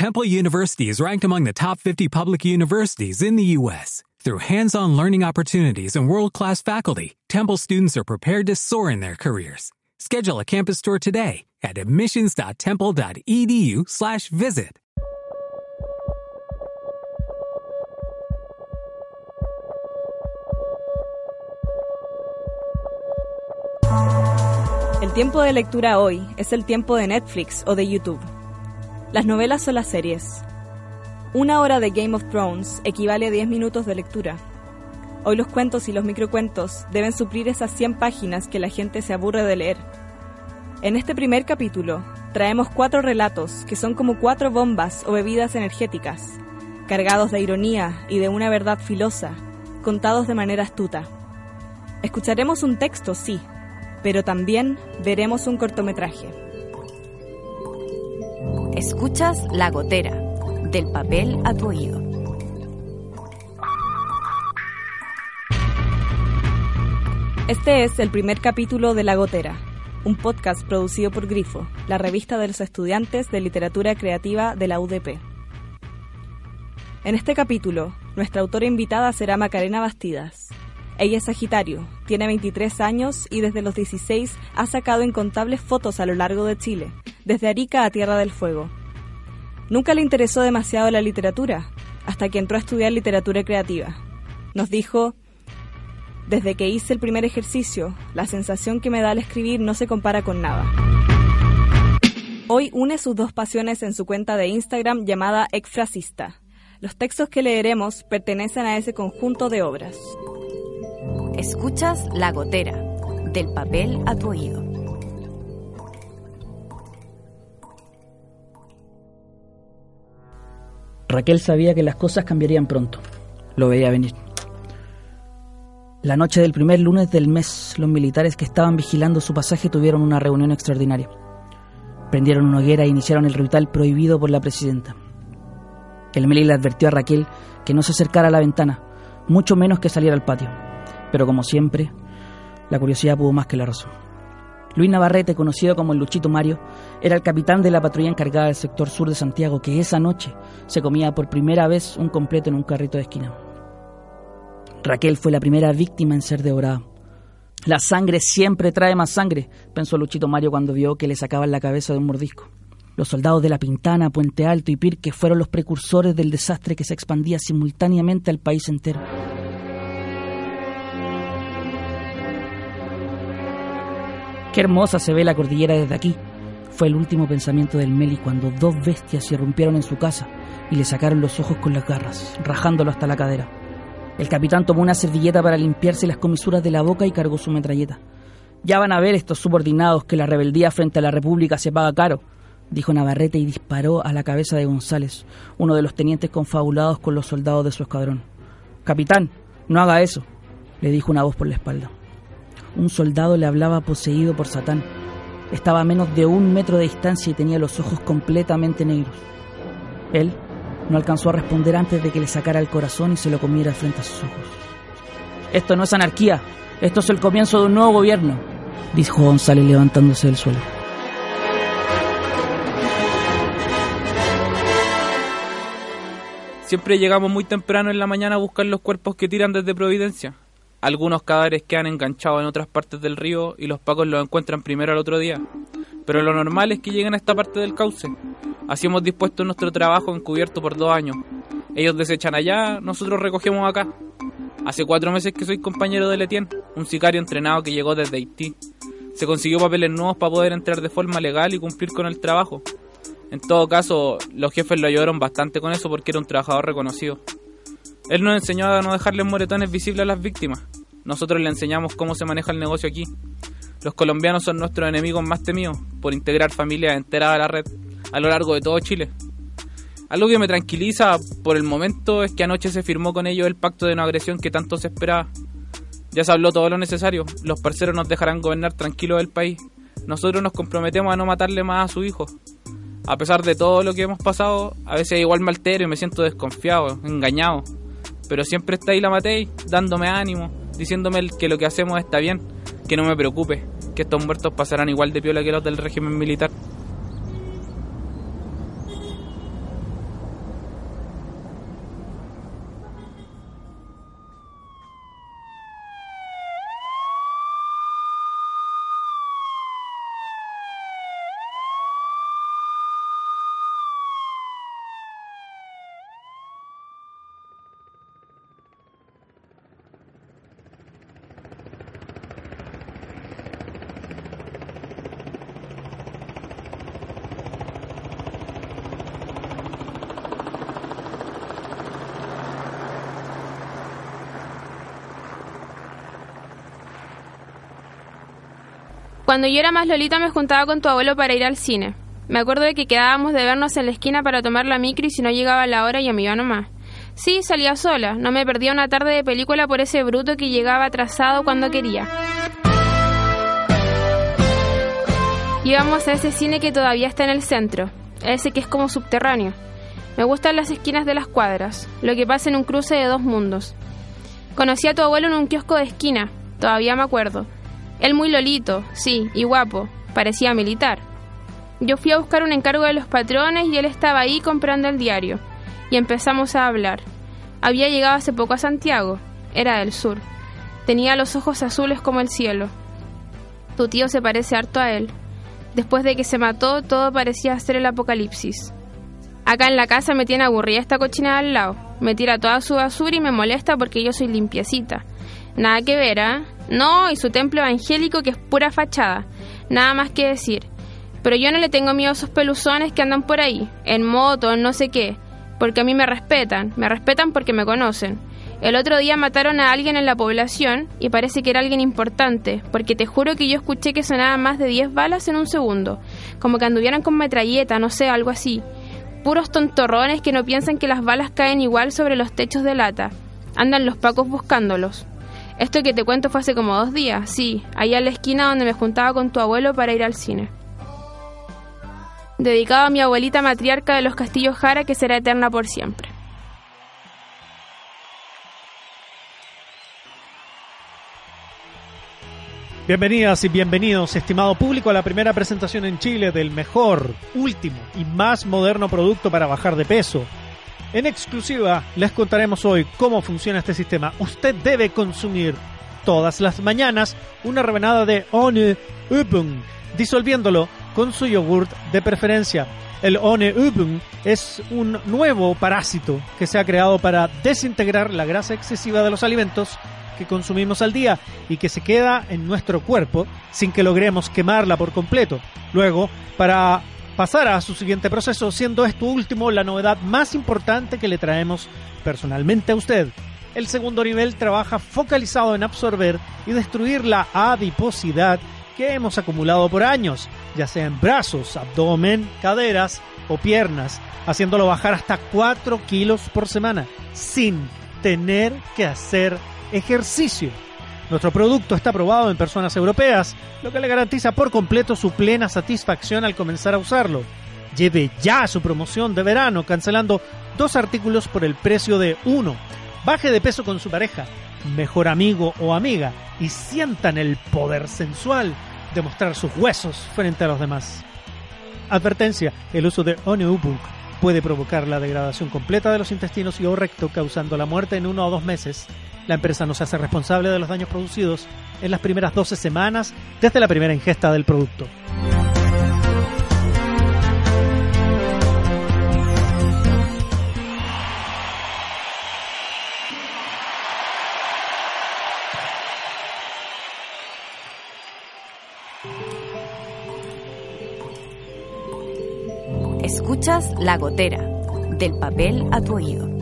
Temple University is ranked among the top 50 public universities in the U.S. Through hands-on learning opportunities and world-class faculty, Temple students are prepared to soar in their careers. Schedule a campus tour today at admissions.temple.edu/visit. El tiempo de lectura hoy es el tiempo de Netflix o de YouTube. Las novelas son las series. Una hora de Game of Thrones equivale a 10 minutos de lectura. Hoy los cuentos y los microcuentos deben suplir esas 100 páginas que la gente se aburre de leer. En este primer capítulo traemos cuatro relatos que son como cuatro bombas o bebidas energéticas, cargados de ironía y de una verdad filosa, contados de manera astuta. Escucharemos un texto, sí, pero también veremos un cortometraje. Escuchas La Gotera, del papel a tu oído. Este es el primer capítulo de La Gotera, un podcast producido por Grifo, la revista de los estudiantes de literatura creativa de la UDP. En este capítulo, nuestra autora invitada será Macarena Bastidas. Ella es Sagitario, tiene 23 años y desde los 16 ha sacado incontables fotos a lo largo de Chile, desde Arica a Tierra del Fuego. Nunca le interesó demasiado la literatura, hasta que entró a estudiar literatura creativa. Nos dijo, desde que hice el primer ejercicio, la sensación que me da al escribir no se compara con nada. Hoy une sus dos pasiones en su cuenta de Instagram llamada Exfrasista. Los textos que leeremos pertenecen a ese conjunto de obras. Escuchas La Gotera, del papel a tu oído. Raquel sabía que las cosas cambiarían pronto. Lo veía venir. La noche del primer lunes del mes, los militares que estaban vigilando su pasaje tuvieron una reunión extraordinaria. Prendieron una hoguera e iniciaron el ritual prohibido por la presidenta. El Meli le advirtió a Raquel que no se acercara a la ventana, mucho menos que saliera al patio. Pero como siempre, la curiosidad pudo más que la razón. Luis Navarrete, conocido como el Luchito Mario, era el capitán de la patrulla encargada del sector sur de Santiago, que esa noche se comía por primera vez un completo en un carrito de esquina. Raquel fue la primera víctima en ser devorada. La sangre siempre trae más sangre, pensó Luchito Mario cuando vio que le sacaban la cabeza de un mordisco. Los soldados de La Pintana, Puente Alto y Pirque fueron los precursores del desastre que se expandía simultáneamente al país entero. Qué hermosa se ve la cordillera desde aquí. Fue el último pensamiento del Meli cuando dos bestias irrumpieron en su casa y le sacaron los ojos con las garras, rajándolo hasta la cadera. El capitán tomó una servilleta para limpiarse las comisuras de la boca y cargó su metralleta. Ya van a ver estos subordinados que la rebeldía frente a la República se paga caro, dijo Navarrete y disparó a la cabeza de González, uno de los tenientes confabulados con los soldados de su escuadrón. Capitán, no haga eso, le dijo una voz por la espalda. Un soldado le hablaba poseído por Satán. Estaba a menos de un metro de distancia y tenía los ojos completamente negros. Él no alcanzó a responder antes de que le sacara el corazón y se lo comiera frente a sus ojos. Esto no es anarquía, esto es el comienzo de un nuevo gobierno, dijo González levantándose del suelo. Siempre llegamos muy temprano en la mañana a buscar los cuerpos que tiran desde Providencia. Algunos cadáveres quedan enganchados en otras partes del río y los pacos los encuentran primero al otro día. Pero lo normal es que lleguen a esta parte del cauce. Así hemos dispuesto nuestro trabajo encubierto por dos años. Ellos desechan allá, nosotros recogemos acá. Hace cuatro meses que soy compañero de Letien, un sicario entrenado que llegó desde Haití. Se consiguió papeles nuevos para poder entrar de forma legal y cumplir con el trabajo. En todo caso, los jefes lo ayudaron bastante con eso porque era un trabajador reconocido. Él nos enseñó a no dejarles moretones visibles a las víctimas. Nosotros le enseñamos cómo se maneja el negocio aquí. Los colombianos son nuestros enemigos más temidos por integrar familias enteras a la red a lo largo de todo Chile. Algo que me tranquiliza por el momento es que anoche se firmó con ellos el pacto de no agresión que tanto se esperaba. Ya se habló todo lo necesario. Los parceros nos dejarán gobernar tranquilos el país. Nosotros nos comprometemos a no matarle más a su hijo. A pesar de todo lo que hemos pasado, a veces igual me altero y me siento desconfiado, engañado. Pero siempre está ahí la Matei, dándome ánimo, diciéndome que lo que hacemos está bien, que no me preocupe, que estos muertos pasarán igual de piola que los del régimen militar. Cuando yo era más lolita me juntaba con tu abuelo para ir al cine. Me acuerdo de que quedábamos de vernos en la esquina para tomar la micro y si no llegaba la hora yo me iba nomás. Sí, salía sola, no me perdía una tarde de película por ese bruto que llegaba atrasado cuando quería. Íbamos a ese cine que todavía está en el centro, ese que es como subterráneo. Me gustan las esquinas de las cuadras, lo que pasa en un cruce de dos mundos. Conocí a tu abuelo en un kiosco de esquina, todavía me acuerdo. Él muy lolito, sí, y guapo, parecía militar. Yo fui a buscar un encargo de los patrones y él estaba ahí comprando el diario. Y empezamos a hablar. Había llegado hace poco a Santiago, era del sur. Tenía los ojos azules como el cielo. Tu tío se parece harto a él. Después de que se mató, todo parecía ser el apocalipsis. Acá en la casa me tiene aburrida esta cochina al lado. Me tira toda su basura y me molesta porque yo soy limpiecita. Nada que ver, ¿ah? No, y su templo evangélico que es pura fachada. Nada más que decir. Pero yo no le tengo miedo a esos peluzones que andan por ahí, en moto, en no sé qué, porque a mí me respetan, me respetan porque me conocen. El otro día mataron a alguien en la población y parece que era alguien importante, porque te juro que yo escuché que sonaban más de 10 balas en un segundo, como que anduvieran con metralleta, no sé, algo así. Puros tontorrones que no piensan que las balas caen igual sobre los techos de lata. Andan los pacos buscándolos. Esto que te cuento fue hace como dos días, sí, allá en la esquina donde me juntaba con tu abuelo para ir al cine dedicado a mi abuelita matriarca de los Castillos Jara, que será eterna por siempre. Bienvenidas y bienvenidos, estimado público, a la primera presentación en Chile del mejor, último y más moderno producto para bajar de peso. En exclusiva les contaremos hoy cómo funciona este sistema. Usted debe consumir todas las mañanas una rebanada de One Upung, disolviéndolo con su yogurt de preferencia. El One Ubung es un nuevo parásito que se ha creado para desintegrar la grasa excesiva de los alimentos que consumimos al día y que se queda en nuestro cuerpo sin que logremos quemarla por completo. Luego, para pasar a su siguiente proceso, siendo esto último la novedad más importante que le traemos personalmente a usted. El segundo nivel trabaja focalizado en absorber y destruir la adiposidad que hemos acumulado por años, ya sea en brazos, abdomen, caderas o piernas, haciéndolo bajar hasta 4 kilos por semana, sin tener que hacer ejercicio. Nuestro producto está aprobado en personas europeas, lo que le garantiza por completo su plena satisfacción al comenzar a usarlo. Lleve ya su promoción de verano cancelando dos artículos por el precio de uno. Baje de peso con su pareja, mejor amigo o amiga y sientan el poder sensual demostrar sus huesos frente a los demás. Advertencia, el uso de Oneubuk puede provocar la degradación completa de los intestinos y o recto, causando la muerte en uno o dos meses. La empresa no se hace responsable de los daños producidos en las primeras 12 semanas desde la primera ingesta del producto. Escuchas La Gotera, del papel a tu oído.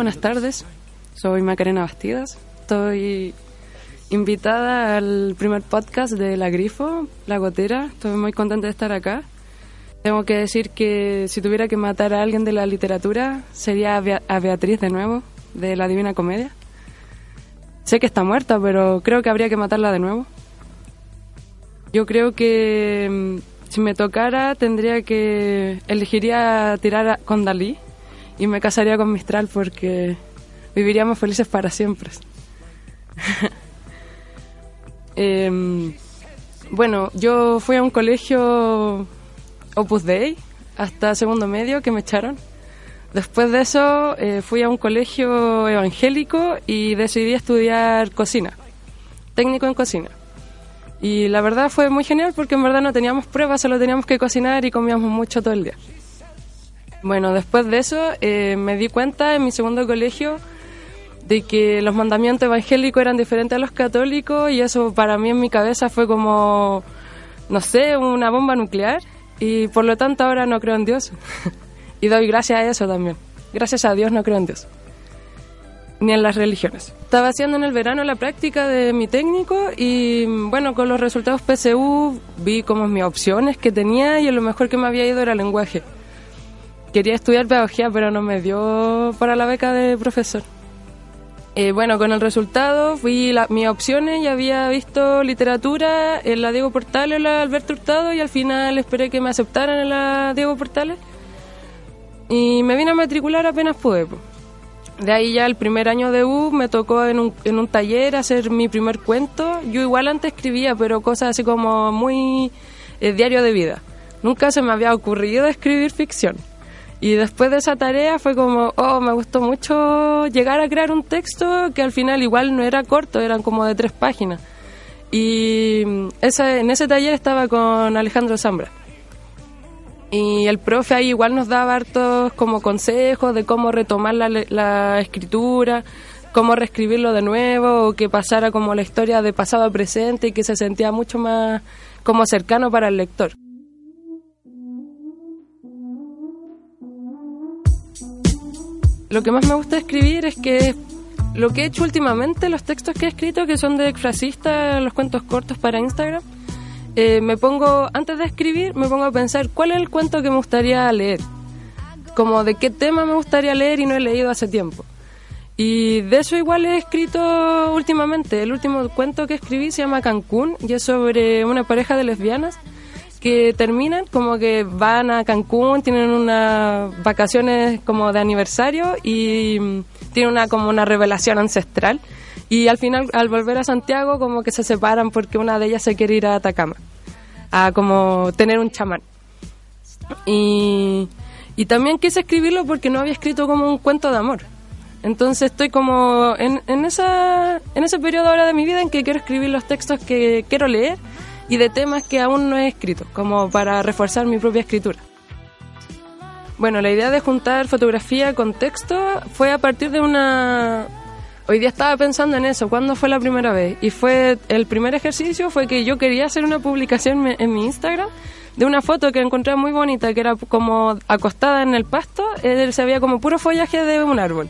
Buenas tardes. Soy Macarena Bastidas. Estoy invitada al primer podcast de La Grifo, La Gotera. Estoy muy contenta de estar acá. Tengo que decir que si tuviera que matar a alguien de la literatura, sería a Beatriz de nuevo, de la Divina Comedia. Sé que está muerta, pero creo que habría que matarla de nuevo. Yo creo que mm, si me tocara tendría que elegiría tirar con Dalí y me casaría con Mistral porque viviríamos felices para siempre. Em, bueno, yo fui a un colegio Opus Dei hasta segundo medio que me echaron Después de eso eh, fui a un colegio evangélico y decidí estudiar cocina, técnico en cocina. Y la verdad fue muy genial porque en verdad no teníamos pruebas, solo teníamos que cocinar y comíamos mucho todo el día. Bueno, después de eso eh, me di cuenta en mi segundo colegio de que los mandamientos evangélicos eran diferentes a los católicos y eso para mí en mi cabeza fue como, no sé, una bomba nuclear y por lo tanto ahora no creo en Dios. Y doy gracias a eso también. Gracias a Dios no creo en Dios. ni en las religiones. Estaba haciendo en el verano la práctica de mi técnico y bueno, con los resultados PSU vi como mis opciones que tenía y lo mejor que me había ido era lenguaje. Quería estudiar pedagogía, pero no me dio para la beca de profesor. Eh, bueno, con el resultado fui la, mis opciones y había visto literatura en la Diego Portales, en la Alberto Hurtado y al final esperé que me aceptaran en la Diego Portales y me vine a matricular apenas pude. De ahí ya el primer año de U me tocó en un, en un taller hacer mi primer cuento. Yo igual antes escribía, pero cosas así como muy eh, diario de vida. Nunca se me había ocurrido escribir ficción. Y después de esa tarea fue como, oh, me gustó mucho llegar a crear un texto que al final igual no era corto, eran como de tres páginas. Y ese, en ese taller estaba con Alejandro Zambra. Y el profe ahí igual nos daba hartos como consejos de cómo retomar la, la escritura, cómo reescribirlo de nuevo, o que pasara como la historia de pasado a presente y que se sentía mucho más como cercano para el lector. Lo que más me gusta escribir es que lo que he hecho últimamente, los textos que he escrito, que son de frasista, los cuentos cortos para Instagram, eh, me pongo, antes de escribir, me pongo a pensar cuál es el cuento que me gustaría leer, como de qué tema me gustaría leer y no he leído hace tiempo. Y de eso igual he escrito últimamente. El último cuento que escribí se llama Cancún y es sobre una pareja de lesbianas que terminan, como que van a Cancún, tienen unas vacaciones como de aniversario y mm, tienen una como una revelación ancestral. Y al final al volver a Santiago como que se separan porque una de ellas se quiere ir a Atacama a como tener un chamán. Y, y también quise escribirlo porque no había escrito como un cuento de amor. Entonces estoy como en, en, esa, en ese periodo ahora de mi vida en que quiero escribir los textos que quiero leer y de temas que aún no he escrito, como para reforzar mi propia escritura. Bueno, la idea de juntar fotografía con texto fue a partir de una... Hoy día estaba pensando en eso, ¿cuándo fue la primera vez? Y fue el primer ejercicio fue que yo quería hacer una publicación en mi Instagram de una foto que encontré muy bonita, que era como acostada en el pasto, eh, se veía como puro follaje de un árbol.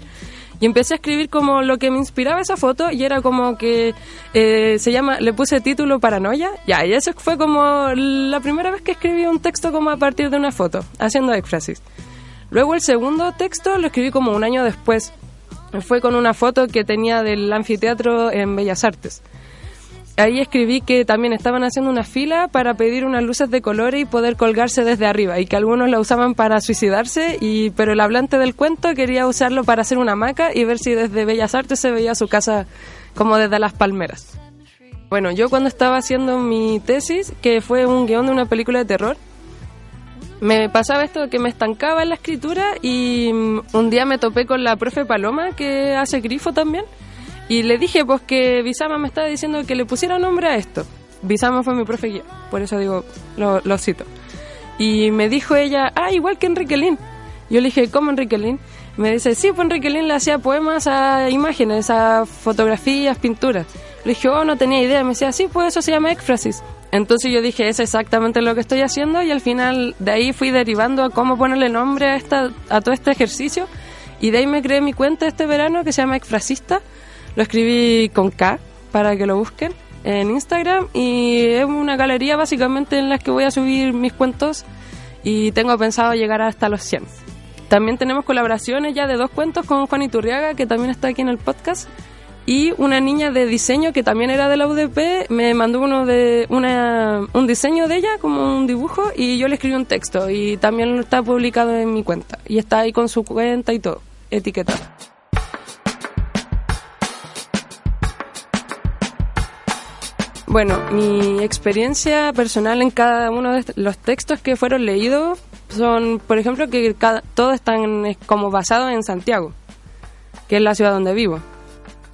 Y empecé a escribir como lo que me inspiraba esa foto y era como que eh, se llama, le puse título Paranoia. Ya, y eso fue como la primera vez que escribí un texto como a partir de una foto, haciendo éxfrasis. Luego el segundo texto lo escribí como un año después. Fue con una foto que tenía del anfiteatro en Bellas Artes ahí escribí que también estaban haciendo una fila para pedir unas luces de colores y poder colgarse desde arriba y que algunos la usaban para suicidarse y pero el hablante del cuento quería usarlo para hacer una hamaca y ver si desde Bellas Artes se veía su casa como desde las palmeras. Bueno, yo cuando estaba haciendo mi tesis, que fue un guion de una película de terror, me pasaba esto que me estancaba en la escritura y mm, un día me topé con la profe Paloma que hace grifo también y le dije, pues que Bisama me estaba diciendo que le pusiera nombre a esto. Bisama fue mi profe guía, por eso digo, lo, lo cito. Y me dijo ella, ah, igual que Enrique Lin. Yo le dije, ¿cómo Enrique Lin? Me dice, sí, pues Enrique Lin le hacía poemas a imágenes, a fotografías, pinturas. Le dije, oh, no tenía idea. Me decía, sí, pues eso se llama éxfrasis. Entonces yo dije, es exactamente lo que estoy haciendo y al final de ahí fui derivando a cómo ponerle nombre a, esta, a todo este ejercicio y de ahí me creé mi cuenta este verano que se llama Exfrasista lo escribí con K para que lo busquen en Instagram. Y es una galería básicamente en la que voy a subir mis cuentos. Y tengo pensado llegar hasta los 100. También tenemos colaboraciones ya de dos cuentos con Juan Iturriaga, que también está aquí en el podcast, y una niña de diseño que también era de la UDP me mandó uno de una, un diseño de ella como un dibujo y yo le escribí un texto. Y también está publicado en mi cuenta. Y está ahí con su cuenta y todo etiquetado. Bueno, mi experiencia personal en cada uno de los textos que fueron leídos son, por ejemplo, que cada, todos están como basados en Santiago, que es la ciudad donde vivo.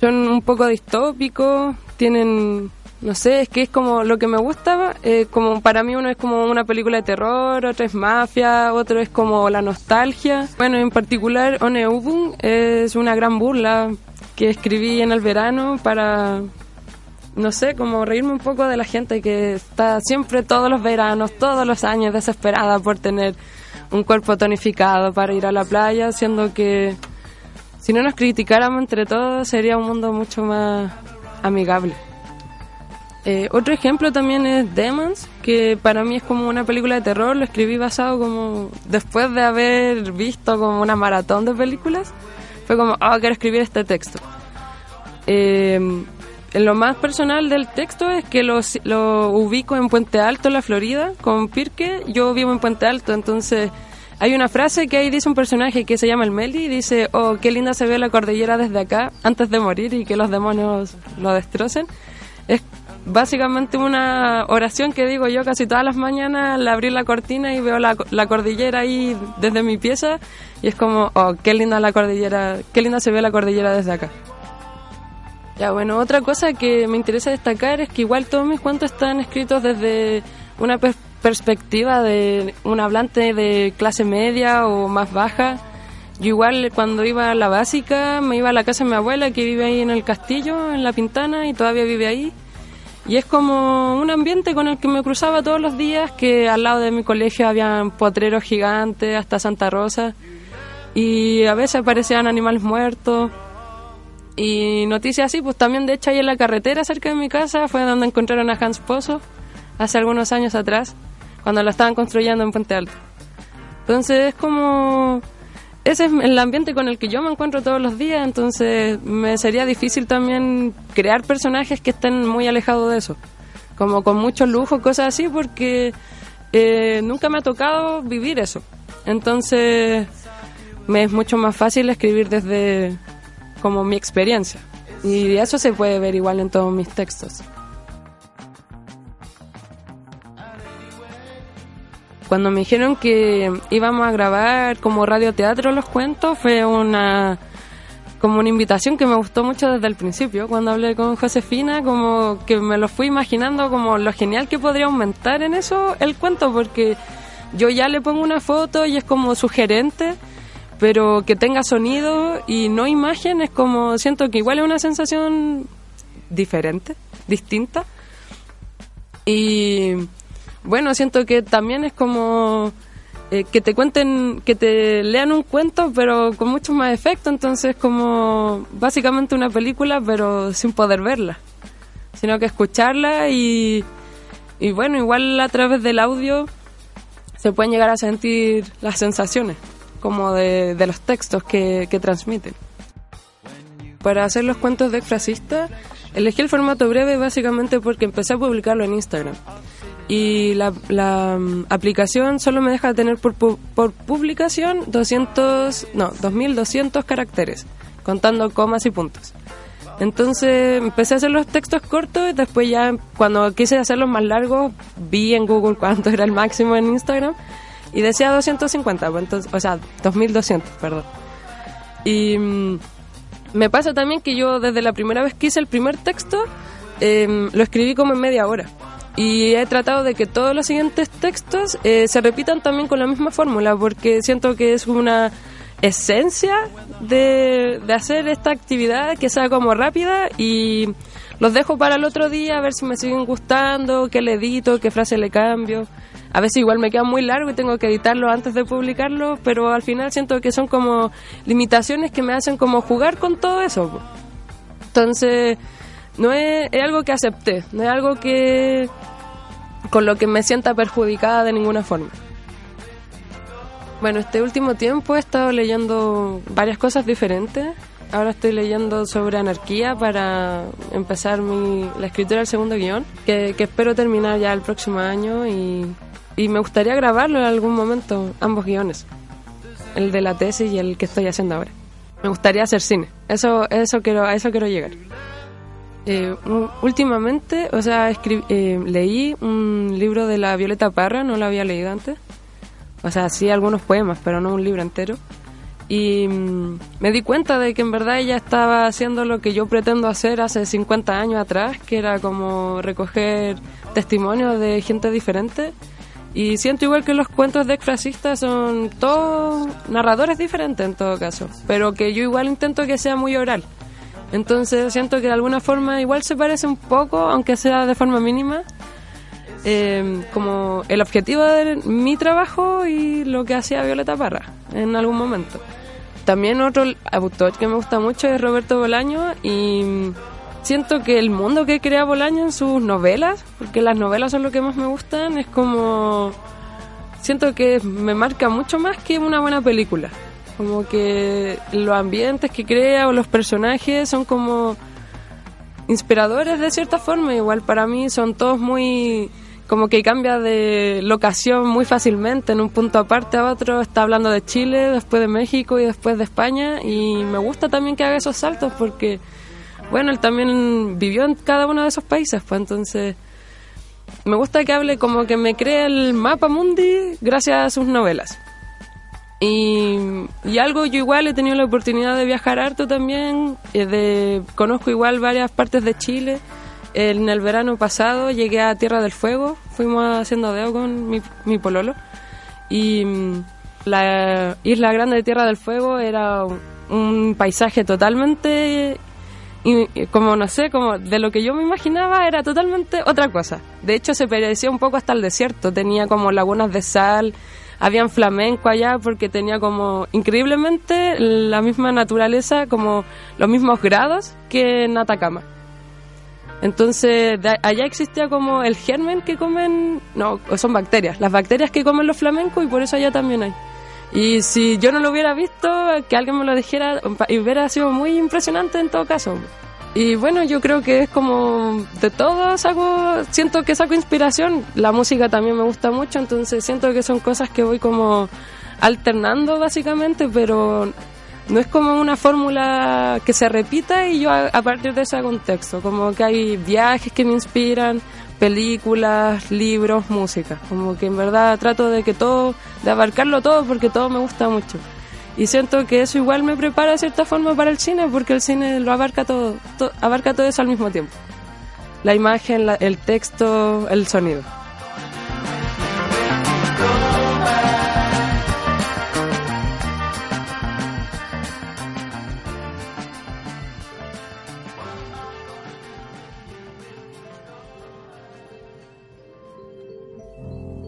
Son un poco distópicos, tienen, no sé, es que es como lo que me gustaba, eh, como para mí uno es como una película de terror, otro es mafia, otro es como la nostalgia. Bueno, en particular Oneubun es una gran burla que escribí en el verano para no sé, como reírme un poco de la gente que está siempre todos los veranos, todos los años desesperada por tener un cuerpo tonificado para ir a la playa, siendo que si no nos criticáramos entre todos sería un mundo mucho más amigable. Eh, otro ejemplo también es Demons, que para mí es como una película de terror, lo escribí basado como después de haber visto como una maratón de películas, fue como, ah, quiero escribir este texto. Eh, lo más personal del texto es que lo, lo ubico en Puente Alto, la Florida, con Pirque, yo vivo en Puente Alto, entonces hay una frase que ahí dice un personaje que se llama el Meli, y dice, oh, qué linda se ve la cordillera desde acá, antes de morir y que los demonios lo destrocen. Es básicamente una oración que digo yo casi todas las mañanas al abrir la cortina y veo la, la, cordillera ahí desde mi pieza y es como, oh, qué linda la cordillera, qué linda se ve la cordillera desde acá. Ya, bueno, otra cosa que me interesa destacar es que igual todos mis cuentos están escritos desde una perspectiva de un hablante de clase media o más baja. Yo igual cuando iba a la básica me iba a la casa de mi abuela que vive ahí en el castillo, en La Pintana, y todavía vive ahí y es como un ambiente con el que me cruzaba todos los días, que al lado de mi colegio habían potreros gigantes hasta Santa Rosa. Y a veces aparecían animales muertos. Y noticias así, pues también de hecho ahí en la carretera cerca de mi casa fue donde encontraron a Hans Pozo hace algunos años atrás, cuando lo estaban construyendo en Puente Alto. Entonces es como ese es el ambiente con el que yo me encuentro todos los días, entonces me sería difícil también crear personajes que estén muy alejados de eso, como con mucho lujo, cosas así, porque eh, nunca me ha tocado vivir eso. Entonces me es mucho más fácil escribir desde como mi experiencia. Y eso se puede ver igual en todos mis textos. Cuando me dijeron que íbamos a grabar como radioteatro los cuentos, fue una como una invitación que me gustó mucho desde el principio. Cuando hablé con Josefina, como que me lo fui imaginando como lo genial que podría aumentar en eso el cuento, porque yo ya le pongo una foto y es como sugerente, pero que tenga sonido y no imagen, es como siento que igual es una sensación diferente, distinta. Y bueno, siento que también es como eh, que te cuenten, que te lean un cuento, pero con mucho más efecto, entonces como básicamente una película, pero sin poder verla, sino que escucharla y, y bueno, igual a través del audio se pueden llegar a sentir las sensaciones, como de, de los textos que, que transmiten. Para hacer los cuentos de frasista, elegí el formato breve básicamente porque empecé a publicarlo en Instagram y la, la mm, aplicación solo me deja tener por, por publicación 200, no, 2200 caracteres, contando comas y puntos. Entonces empecé a hacer los textos cortos y después ya cuando quise hacerlos más largos vi en Google cuánto era el máximo en Instagram y decía 250, pues entonces, o sea, 2200, perdón. Y mm, me pasa también que yo desde la primera vez que hice el primer texto em, lo escribí como en media hora y he tratado de que todos los siguientes textos eh, se repitan también con la misma fórmula, porque siento que es una esencia de, de, hacer esta actividad que sea como rápida y los dejo para el otro día a ver si me siguen gustando, qué le edito, qué frase le cambio. A veces igual me queda muy largo y tengo que editarlo antes de publicarlo, pero al final siento que son como limitaciones que me hacen como jugar con todo eso. Entonces, no es, es algo que acepté, no es algo que con lo que me sienta perjudicada de ninguna forma. Bueno, este último tiempo he estado leyendo varias cosas diferentes. Ahora estoy leyendo sobre anarquía para empezar mi, la escritura del segundo guion, que, que espero terminar ya el próximo año y, y, me gustaría grabarlo en algún momento, ambos guiones, el de la tesis y el que estoy haciendo ahora. Me gustaría hacer cine, eso, eso quiero, a eso quiero llegar. Eh, últimamente, o sea, eh, leí un libro de la Violeta Parra, no lo había leído antes. O sea, sí algunos poemas, pero no un libro entero. Y mm, me di cuenta de que en verdad ella estaba haciendo lo que yo pretendo hacer hace 50 años atrás, que era como recoger testimonios de gente diferente. Y siento igual que los cuentos de exfrasistas son todos narradores diferentes en todo caso, pero que yo igual intento que sea muy oral. Entonces siento que de alguna forma igual se parece un poco, aunque sea de forma mínima, eh, como el objetivo de mi trabajo y lo que hacía Violeta Parra en algún momento. también otro autor que me gusta mucho es Roberto Bolaño y siento que el mundo que crea Bolaño en sus novelas, porque las novelas son lo que más me gustan, es como... Siento que me marca mucho más que una buena película. Como que los ambientes que crea o los personajes son como inspiradores de cierta forma. Igual para mí son todos muy como que cambia de locación muy fácilmente, en un punto aparte a otro, está hablando de Chile, después de México y después de España, y me gusta también que haga esos saltos porque, bueno, él también vivió en cada uno de esos países, pues entonces me gusta que hable como que me cree el mapa mundi gracias a sus novelas. Y, y, algo yo igual he tenido la oportunidad de viajar harto también, eh, de, conozco igual varias partes de Chile, en el verano pasado llegué a Tierra del Fuego, fuimos haciendo deo con mi, mi pololo y mm, la isla grande de Tierra del Fuego era un, paisaje totalmente como no sé, como de lo que yo me imaginaba era totalmente otra cosa. De hecho se parecía un poco hasta el desierto, tenía como lagunas de sal, habían flamenco allá porque tenía como increíblemente la misma naturaleza, como los mismos grados que en Atacama. Entonces, allá existía como el germen que comen, no, son bacterias, las bacterias que comen los flamencos y por eso allá también hay. Y si yo no lo hubiera visto, que alguien me lo dijera, hubiera sido muy impresionante en todo caso. Y bueno, yo creo que es como de todo saco, siento que saco inspiración. La música también me gusta mucho, entonces siento que son cosas que voy como alternando básicamente, pero no es como una fórmula que se repita y yo a, partir de ese contexto, como que hay viajes que me inspiran, películas, libros, música, como que en verdad trato de que todo, de abarcarlo todo porque todo me gusta mucho. Y siento que eso igual me prepara de cierta forma para el cine porque el cine lo abarca todo, abarca todo eso al mismo tiempo. La imagen, el texto, el sonido.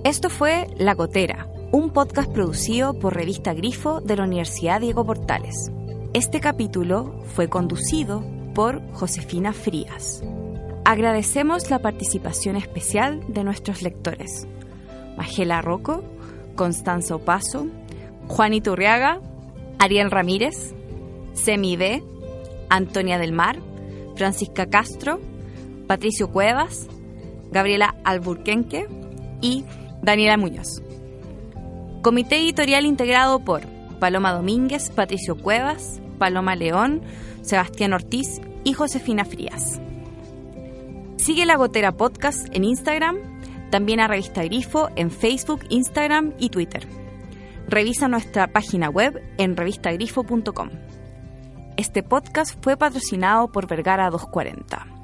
Esto fue La Gotera, un podcast producido por Revista Grifo de la Universidad Diego Portales. Este capítulo fue conducido por Josefina Frías. Agradecemos la participación especial de nuestros lectores. Magela Rocco, Constanza Opaso, Juanito Urriaga, Ariel Ramírez, Semi B, Antonia del Mar, Francisca Castro, Patricio Cuevas, Gabriela Alburquenque y Daniela Muñoz. Comité editorial integrado por Paloma Domínguez, Patricio Cuevas, Paloma León, Sebastián Ortiz y Josefina Frías. Sigue La Gotera Podcast en Instagram, también a Revista Grifo en Facebook, Instagram y Twitter. Revisa nuestra página web en revistagrifo.com. Este podcast fue patrocinado por Vergara 240.